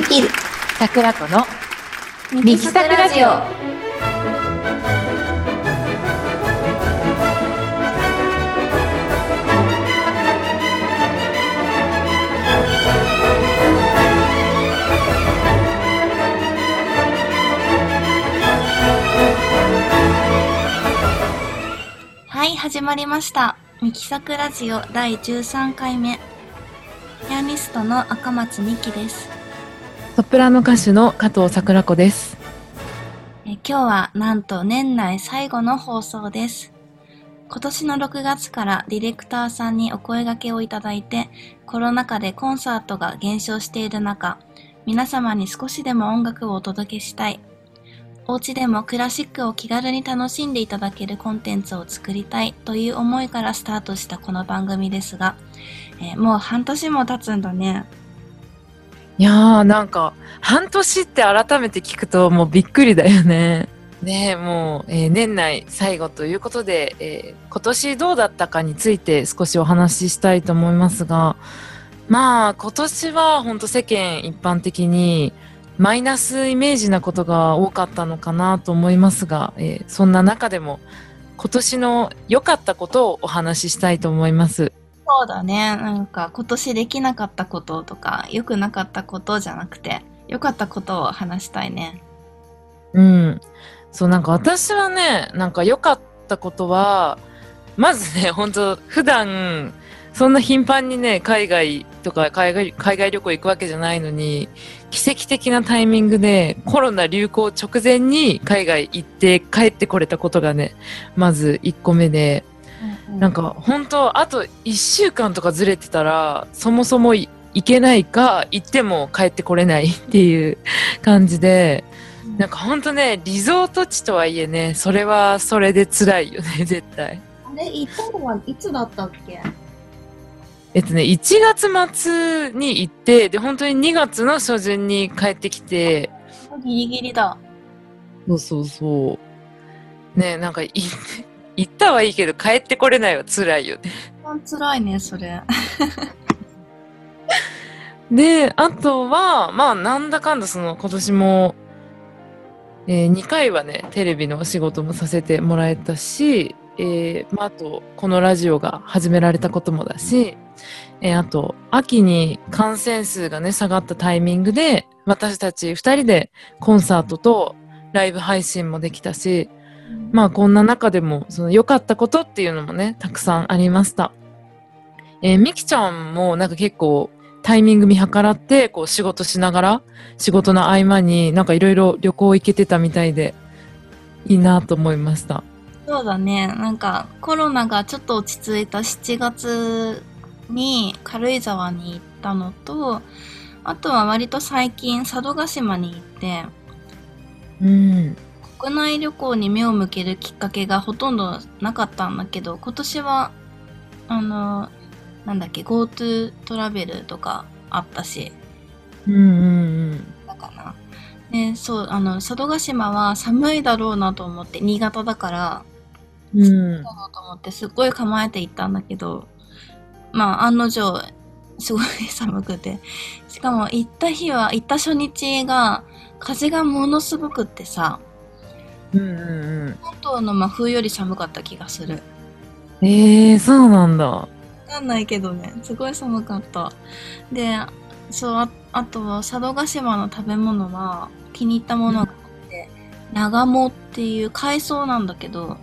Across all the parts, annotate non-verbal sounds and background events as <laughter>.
できる。桜子のミキサクラジオ。はい始まりました。ミキサクラジオ第13回目。ピアニストの赤松美希ですソプラノ歌手の加藤桜子です。え今日はなんと年内最後の放送です。今年の6月からディレクターさんにお声掛けをいただいて、コロナ禍でコンサートが減少している中、皆様に少しでも音楽をお届けしたい。お家でもクラシックを気軽に楽しんでいただけるコンテンツを作りたいという思いからスタートしたこの番組ですが、えーもう半年も経つんだね。いやーなんか半年って改めて聞くともうびっくりだよね。<laughs> ねえもう、えー年内最後ということで、えー今年どうだったかについて少しお話ししたいと思いますがまあ今年は本当世間一般的にマイナスイメージなことが多かったのかなと思いますが、えーそんな中でも今年の良かったことをお話ししたいと思います。そうだね。なんか今年できなかったこととか、良くなかったことじゃなくて、良かったことを話したいね。うん。そう、なんか私はね、なんか良かったことは、まずね、<laughs> 本当普段、そんな頻繁にね、海外とか海外海外旅行行くわけじゃないのに、奇跡的なタイミングでコロナ流行直前に海外行って帰ってこれたことがね、まず1個目で、なんか本当あと1週間とかずれてたら、そもそもい行けないか、行っても帰ってこれないっていう <laughs> 感じで、なんかほんとね、リゾート地とはいえね、それはそれで辛いよね、<laughs> 絶対。あれ、行ったのはいつだったっけ？えっとね、1月末に行って、で、本当に2月の初旬に帰ってきて、ギリギリだ。そうそうそう。ね、なんかい、行ったはいいけど帰ってこれないは辛いよね。一番辛いね、それ。<laughs> で、あとは、まあ、なんだかんだその、今年も、え2回はね、テレビのお仕事もさせてもらえたし、えーまあ、あと、このラジオが始められたこともだし、えーあと、秋に感染数がね、下がったタイミングで、私たち二人でコンサートとライブ配信もできたし、まあこんな中でも、その良かったことっていうのもね、たくさんありました。えーみきちゃんもなんか結構タイミング見計らって、こう仕事しながら、仕事の合間になんかいろいろ旅行行けてたみたいで、いいなと思いました。そうだね。なんか、コロナがちょっと落ち着いた7月に軽井沢に行ったのと、あとは割と最近佐渡島に行って、うん。国内旅行に目を向けるきっかけがほとんどなかったんだけど、今年は、あの、なんだっけ、GoTo トラベルとかあったし、うんうんだかな。で、そう、あの、佐渡島は寒いだろうなと思って、新潟だから、うん。うん。だろうと思って、すっごい構えて行ったんだけど、まあ、案の定、すごい寒くて。しかも、行った日は、行った初日が、風がものすごくってさ、うんうんうん。関東の真冬より寒かった気がする。ええー、そうなんだ。わかんないけどね、すごい寒かった。で、そう、ああとは佐渡島の食べ物は気に入ったものがあって、長芋っていう海藻なんだけど、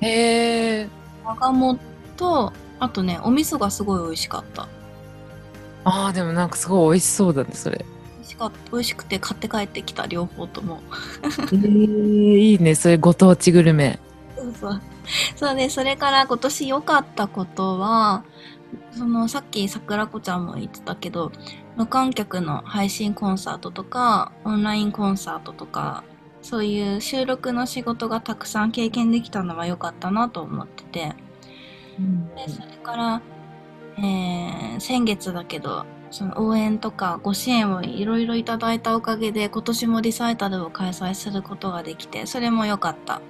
へえ。長芋と、あとね、お味噌がすごい美味しかった。ああ、でもなんかすごい美味しそうだね、それ。しか。美味しくて買って帰ってきた、両方とも。ええいいね、それご当地グルメ。そうそう。そうで、それから今年良かったことは、そのさっき桜子ちゃんも言ってたけど、無観客の配信コンサートとか、オンラインコンサートとか、そういう収録の仕事がたくさん経験できたのは良かったなと思ってて、でそれから、えー先月だけど、その応援とかご支援をいろいろいただいたおかげで今年もリサイタルを開催することができて、それも良かった。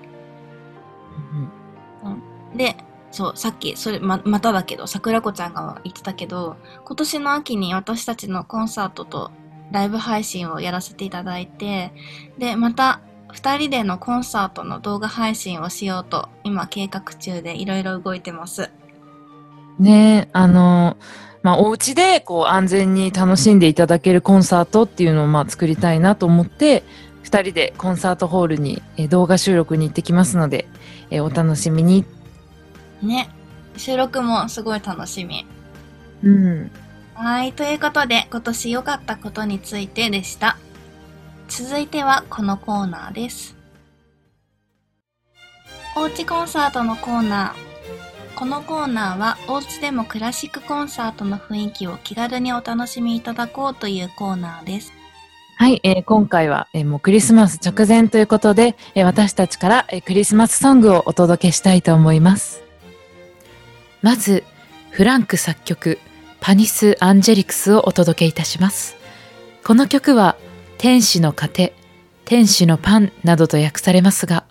で、そう、さっき、それ、ま、まただけど、桜子ちゃんが言ってたけど、今年の秋に私たちのコンサートとライブ配信をやらせていただいて、で、また、二人でのコンサートの動画配信をしようと、今計画中でいろいろ動いてます。ねあの、まあ、お家でこう安全に楽しんでいただけるコンサートっていうのをまあ作りたいなと思って、二人でコンサートホールにえー動画収録に行ってきますので、えーお楽しみに。ね。収録もすごい楽しみ。うん。はい。ということで、今年良かったことについてでした。続いてはこのコーナーです。おうちコンサートのコーナー。このコーナーは、おうちでもクラシックコンサートの雰囲気を気軽にお楽しみいただこうというコーナーです。はい、えー今回は、えーもうクリスマス直前ということで、えー私たちから、えークリスマスソングをお届けしたいと思います。まず、フランク作曲、パニス・アンジェリクスをお届けいたします。この曲は、天使の糧、天使のパンなどと訳されますが、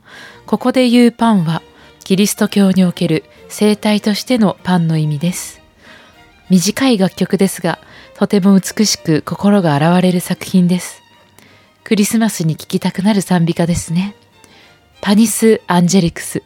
ここで言うパンは、キリスト教における生体としてのパンの意味です。短い楽曲ですが、とても美しく心が洗われる作品です。クリスマスに聴きたくなる賛美歌ですね。パニス・アンジェリクス。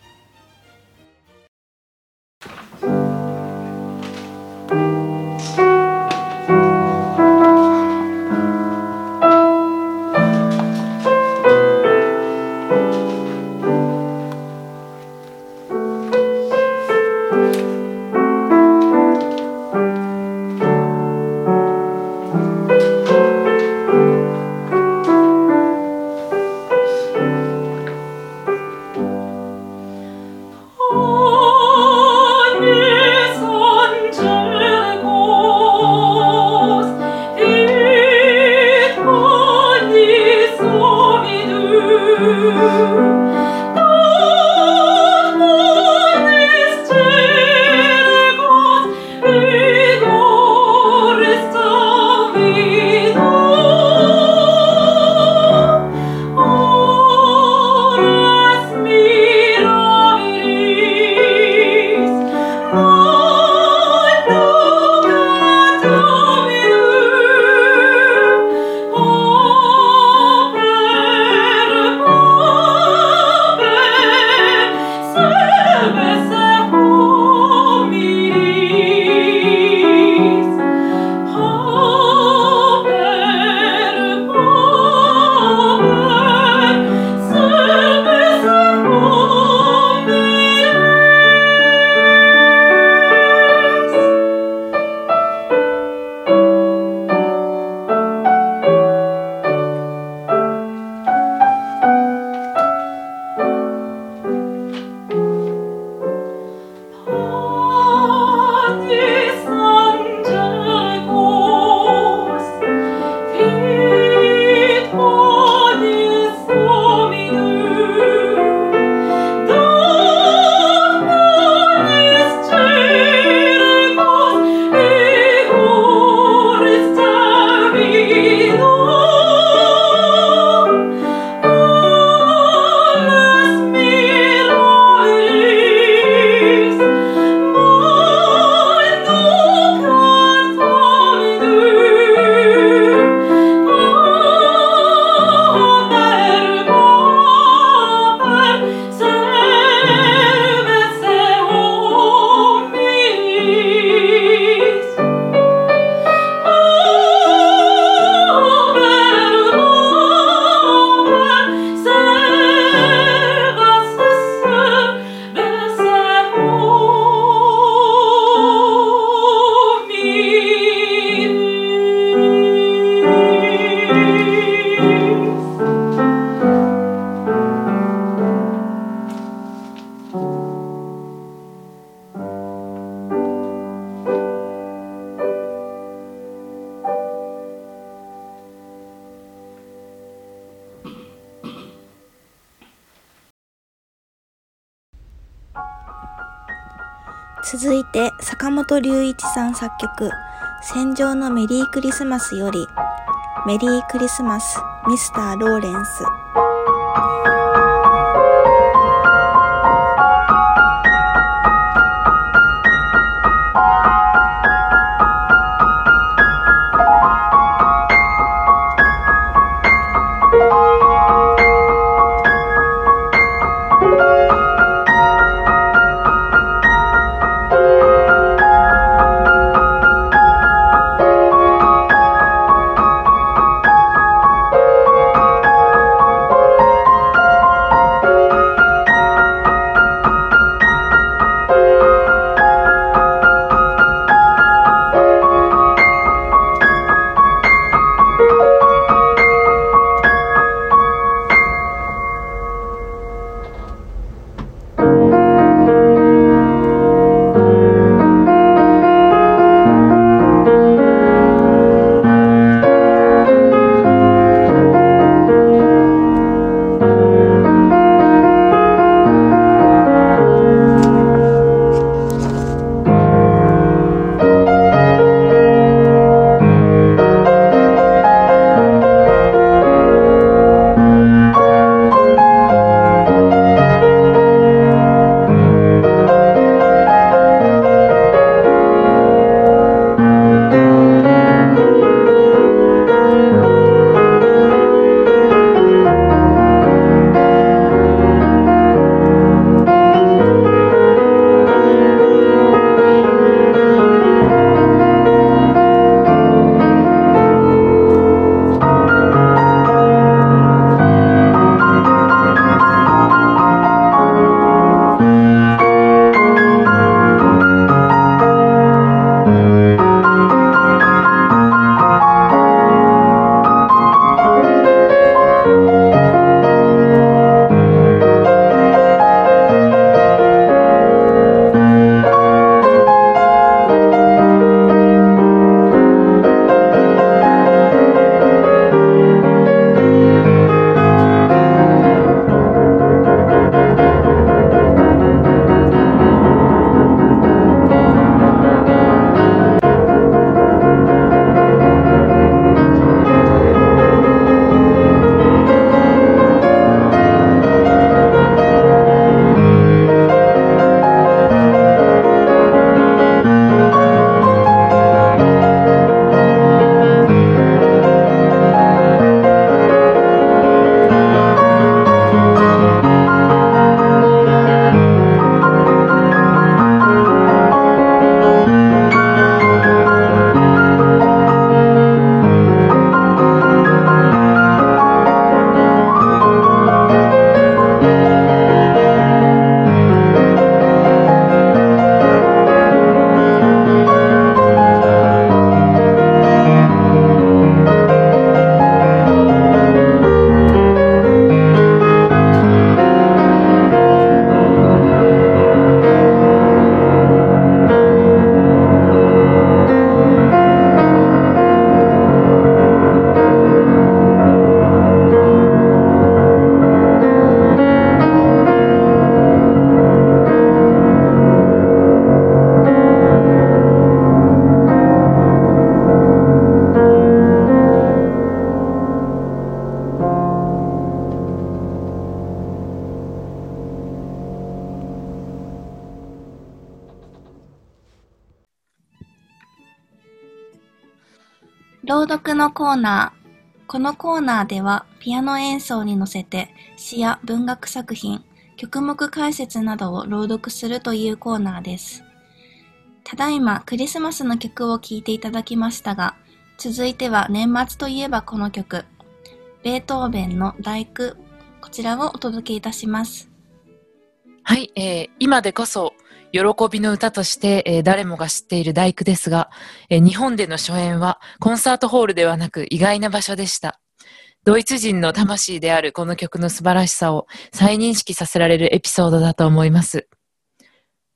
続いて坂本龍一さん作曲「戦場のメリークリスマス」より「メリークリスマスミスター・ローレンス」のコーナー。このコーナーでは、ピアノ演奏に乗せて詩や文学作品、曲目解説などを朗読するというコーナーです。ただいまクリスマスの曲を聴いていただきましたが、続いては年末といえばこの曲、ベートーベンの第九、こちらをお届けいたします。はい、えー今でこそ、喜びの歌として、えー誰もが知っている大工ですが、えー日本での初演はコンサートホールではなく意外な場所でした。ドイツ人の魂であるこの曲の素晴らしさを再認識させられるエピソードだと思います。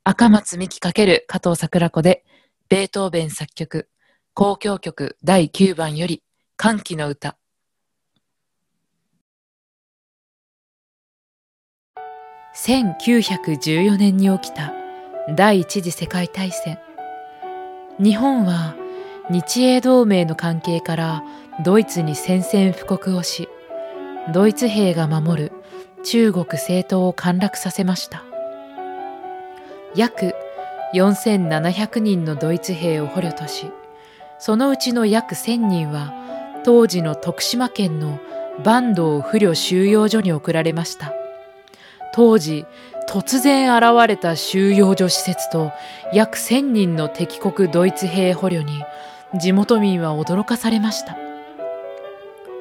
赤松美希×加藤桜子で、ベートーベン作曲、交響曲第9番より、歓喜の歌。1914年に起きた第一次世界大戦。日本は日英同盟の関係からドイツに宣戦布告をしドイツ兵が守る中国西東を陥落させました。約4700人のドイツ兵を捕虜としそのうちの約1000人は当時の徳島県の坂東不慮収容所に送られました。当時突然現れた収容所施設と約1000人の敵国ドイツ兵捕虜に地元民は驚かされました。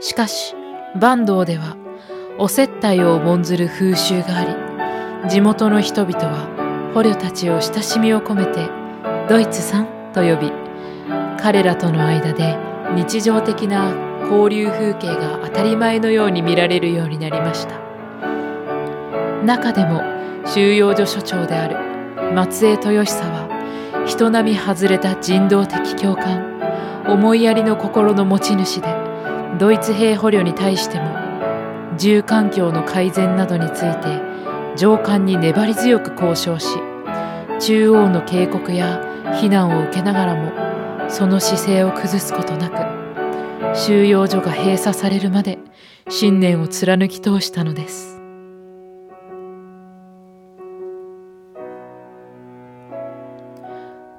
しかし坂東ではお接待を重んずる風習があり地元の人々は捕虜たちを親しみを込めてドイツさんと呼び彼らとの間で日常的な交流風景が当たり前のように見られるようになりました。中でも収容所所長である松江豊久は人並み外れた人道的共感思いやりの心の持ち主でドイツ兵捕虜に対しても住環境の改善などについて上官に粘り強く交渉し中央の警告や非難を受けながらもその姿勢を崩すことなく収容所が閉鎖されるまで信念を貫き通したのです。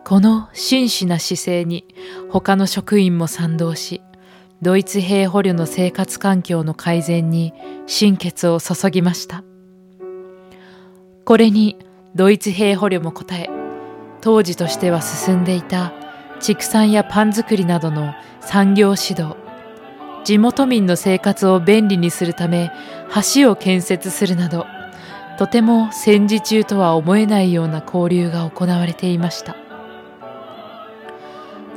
この真摯な姿勢に他の職員も賛同しドイツ兵捕虜の生活環境の改善に心血を注ぎました。これにドイツ兵捕虜も応え当時としては進んでいた畜産やパン作りなどの産業指導地元民の生活を便利にするため橋を建設するなどとても戦時中とは思えないような交流が行われていました。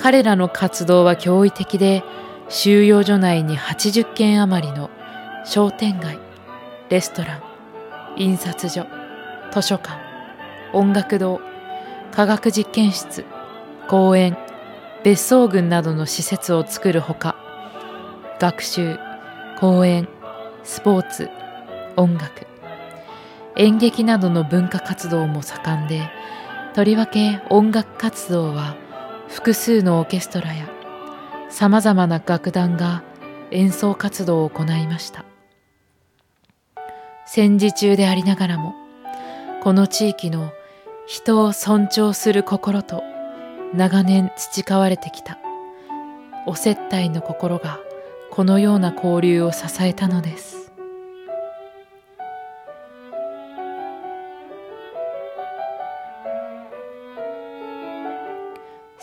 彼らの活動は驚異的で収容所内に80軒余りの商店街レストラン印刷所図書館音楽堂科学実験室公園別荘群などの施設を作るほか学習公演スポーツ音楽演劇などの文化活動も盛んでとりわけ音楽活動は複数のオーケストラやさまざまな楽団が演奏活動を行いました。戦時中でありながらもこの地域の人を尊重する心と長年培われてきたお接待の心がこのような交流を支えたのです。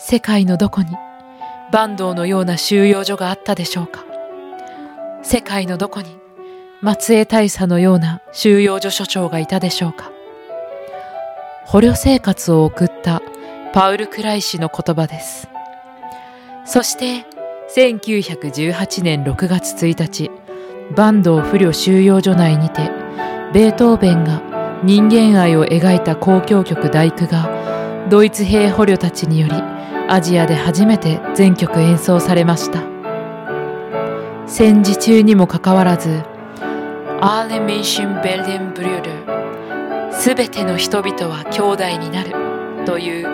世界のどこに坂東のような収容所があったでしょうか？世界のどこに松江大佐のような収容所所長がいたでしょうか？捕虜生活を送ったパウル・クライ氏の言葉です。そして1918年6月1日坂東不慮収容所内にてベートーベンが人間愛を描いた交響曲第九がドイツ兵捕虜たちによりアジアで初めて全曲演奏されました。戦時中にもかかわらず「アーレ・メンシン・ベルデン・ブリュール」すべての人々は兄弟になるという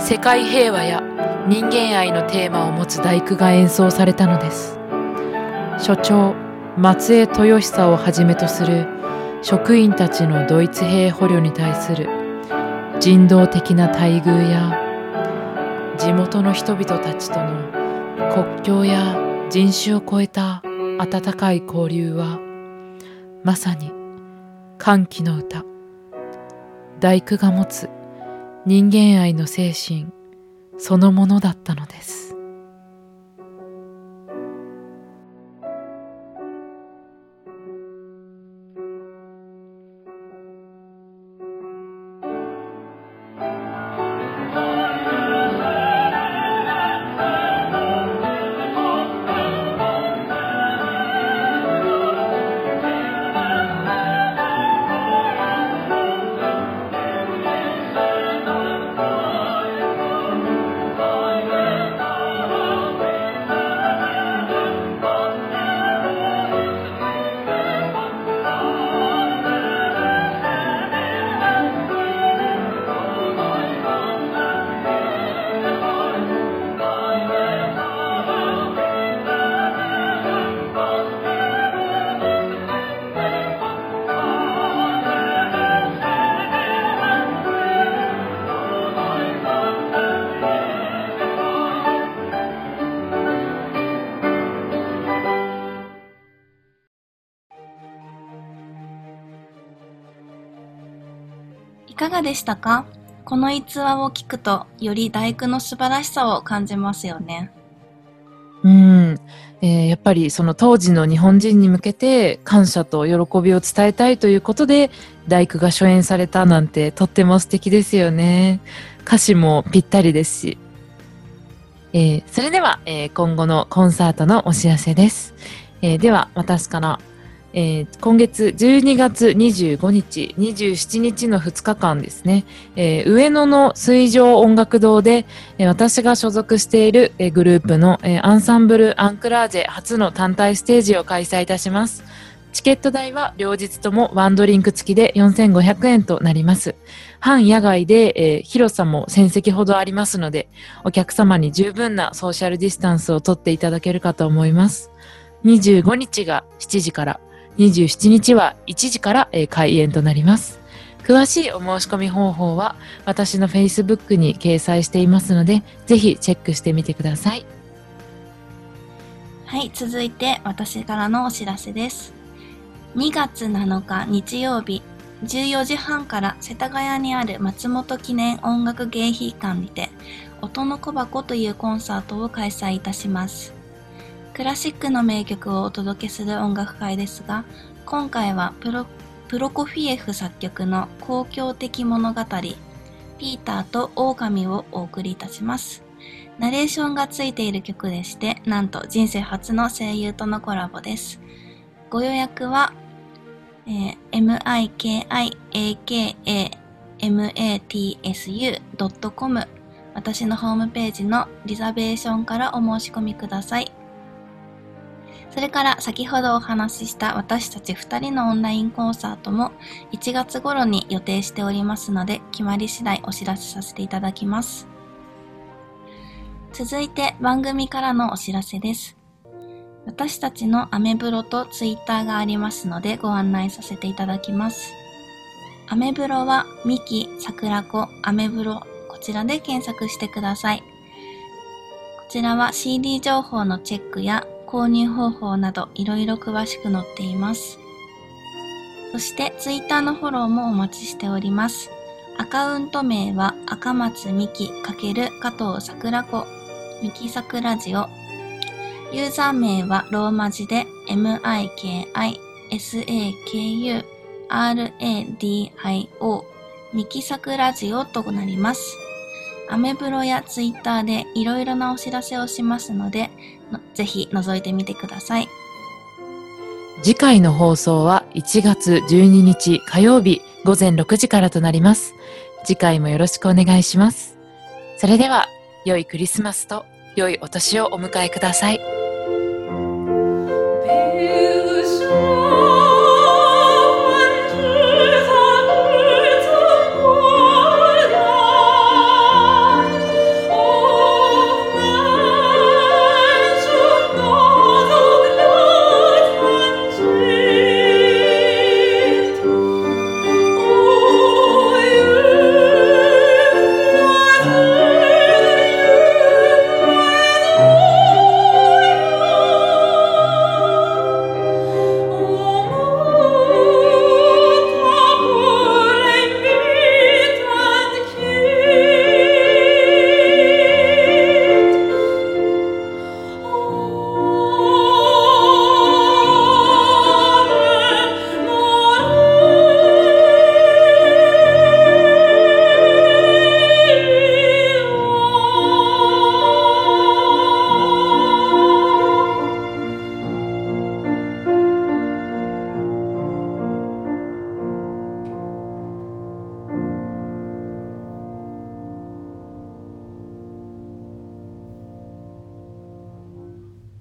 世界平和や人間愛のテーマを持つ大工が演奏されたのです。所長松江豊久をはじめとする職員たちのドイツ兵捕虜に対する人道的な待遇や地元の人々たちとの国境や人種を超えた温かい交流はまさに歓喜の歌。大工が持つ人間愛の精神そのものだったのです。がでしたか？この逸話を聞くと、より大工の素晴らしさを感じますよね。うん、えーやっぱりその当時の日本人に向けて感謝と喜びを伝えたいということで大工が初演されたなんてとっても素敵ですよね。歌詞もぴったりですし。えーそれでは、えー今後のコンサートのお知らせです。えでは私から、えー今月12月25日、27日の2日間ですね、えー上野の水上音楽堂で、えー私が所属している、えグループの、えアンサンブル・アンクラージェ初の単体ステージを開催いたします。チケット代は両日ともワンドリンク付きで4500円となります。半野外で、えー広さも1000席ほどありますので、お客様に十分なソーシャルディスタンスをとっていただけるかと思います。25日が7時から、27日は1時から、えー開演となります。詳しいお申し込み方法は私の Facebook に掲載していますので、ぜひチェックしてみてください。はい、続いて私からのお知らせです。2月7日日曜日、14時半から世田谷にある松本記念音楽芸品館にて、音の小箱というコンサートを開催いたします。クラシックの名曲をお届けする音楽会ですが、今回はプロプロコフィエフ作曲の公共的物語、ピーターと狼をお送りいたします。ナレーションがついている曲でして、なんと人生初の声優とのコラボです。ご予約は、えー mikiakamatsu.com 私のホームページのリザベーションからお申し込みください。それから先ほどお話しした私たち2人のオンラインコンサートも1月頃に予定しておりますので決まり次第お知らせさせていただきます。続いて番組からのお知らせです。私たちのアメブロとツイッターがありますのでご案内させていただきます。アメブロはミキ、桜子、アメブロ、こちらで検索してください。こちらは CD 情報のチェックや購入方法などいろいろ詳しく載っています。そしてツイッターのフォローもお待ちしております。アカウント名は赤松美希×加藤桜子ミキサクラジオユーザー名はローマ字で MIKISAKURADIO ミキサクラジオとなります。アメブロやツイッターでいろいろなお知らせをしますので、ぜひ覗いてみてください。次回の放送は1月12日火曜日午前6時からとなります。次回もよろしくお願いします。それでは、良いクリスマスと良いお年をお迎えください。